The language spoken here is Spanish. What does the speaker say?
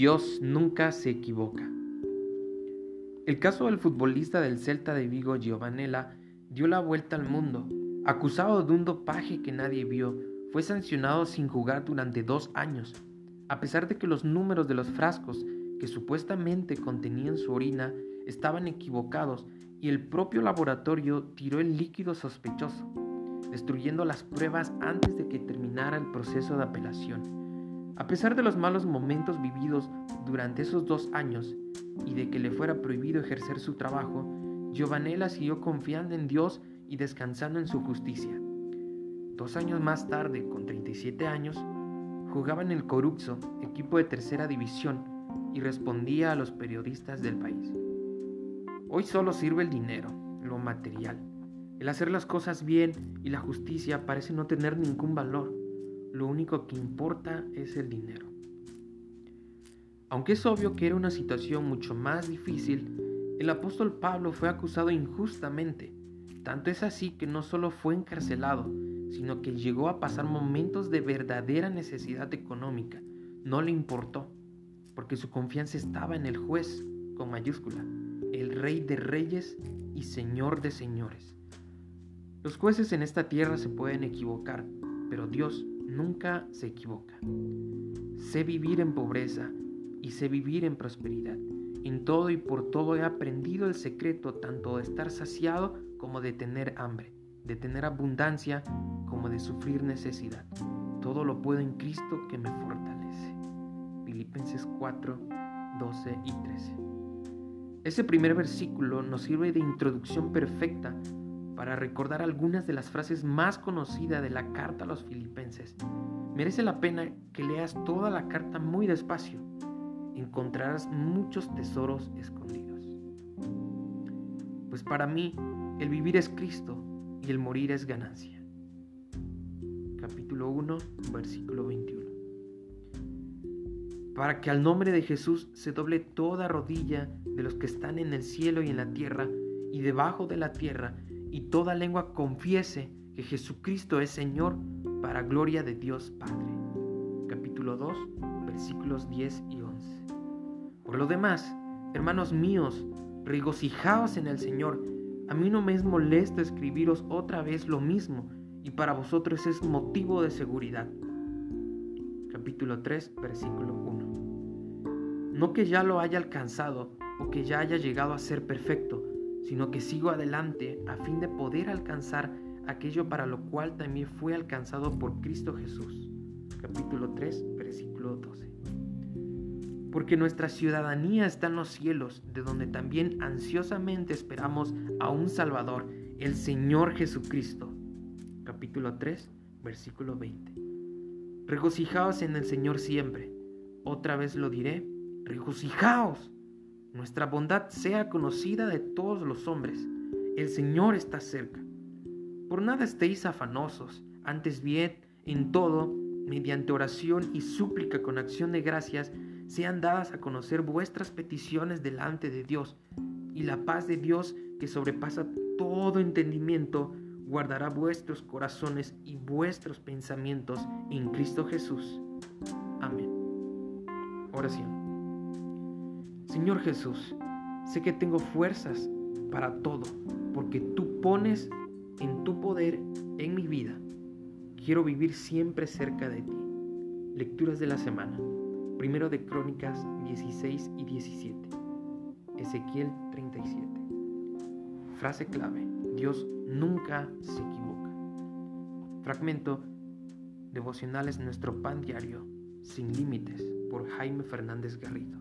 Dios nunca se equivoca. El caso del futbolista del Celta de Vigo, Giovanella, dio la vuelta al mundo. Acusado de un dopaje que nadie vio, fue sancionado sin jugar durante dos años. A pesar de que los números de los frascos que supuestamente contenían su orina estaban equivocados y el propio laboratorio tiró el líquido sospechoso, destruyendo las pruebas antes de que terminara el proceso de apelación. A pesar de los malos momentos vividos durante esos dos años y de que le fuera prohibido ejercer su trabajo, Giovanella siguió confiando en Dios y descansando en su justicia. Dos años más tarde, con 37 años, jugaba en el Coruxo, equipo de tercera división, y respondía a los periodistas del país. Hoy solo sirve el dinero, lo material. El hacer las cosas bien y la justicia parece no tener ningún valor. Lo único que importa es el dinero. Aunque es obvio que era una situación mucho más difícil, el apóstol Pablo fue acusado injustamente. Tanto es así que no solo fue encarcelado, sino que llegó a pasar momentos de verdadera necesidad económica. No le importó, porque su confianza estaba en el juez, con mayúscula, el rey de reyes y señor de señores. Los jueces en esta tierra se pueden equivocar, pero Dios nunca se equivoca. Sé vivir en pobreza y sé vivir en prosperidad. En todo y por todo he aprendido el secreto tanto de estar saciado como de tener hambre, de tener abundancia como de sufrir necesidad. Todo lo puedo en Cristo que me fortalece. Filipenses 4, 12 y 13. Ese primer versículo nos sirve de introducción perfecta para recordar algunas de las frases más conocidas de la carta a los filipenses. Merece la pena que leas toda la carta muy despacio. Encontrarás muchos tesoros escondidos. Pues para mí, el vivir es Cristo y el morir es ganancia. Capítulo 1, versículo 21. Para que al nombre de Jesús se doble toda rodilla de los que están en el cielo y en la tierra y debajo de la tierra y toda lengua confiese que Jesucristo es Señor para gloria de Dios Padre. Capítulo 2, versículos 10 y 11. Por lo demás, hermanos míos, regocijaos en el Señor. A mí no me es molesto escribiros otra vez lo mismo, y para vosotros es motivo de seguridad. Capítulo 3, versículo 1. No que ya lo haya alcanzado o que ya haya llegado a ser perfecto, sino que sigo adelante a fin de poder alcanzar aquello para lo cual también fue alcanzado por Cristo Jesús. Capítulo 3, versículo 12. Porque nuestra ciudadanía está en los cielos, de donde también ansiosamente esperamos a un Salvador, el Señor Jesucristo. Capítulo 3, versículo 20. Regocijaos en el Señor siempre. Otra vez lo diré, regocijaos nuestra bondad sea conocida de todos los hombres. El Señor está cerca. Por nada estéis afanosos, antes bien, en todo, mediante oración y súplica con acción de gracias, sean dadas a conocer vuestras peticiones delante de Dios, y la paz de Dios, que sobrepasa todo entendimiento, guardará vuestros corazones y vuestros pensamientos en Cristo Jesús. Amén. Oración. Señor Jesús, sé que tengo fuerzas para todo, porque tú pones en tu poder en mi vida. Quiero vivir siempre cerca de ti. Lecturas de la semana. Primero de Crónicas 16 y 17. Ezequiel 37. Frase clave. Dios nunca se equivoca. Fragmento. Devocionales Nuestro Pan Diario. Sin Límites. Por Jaime Fernández Garrido.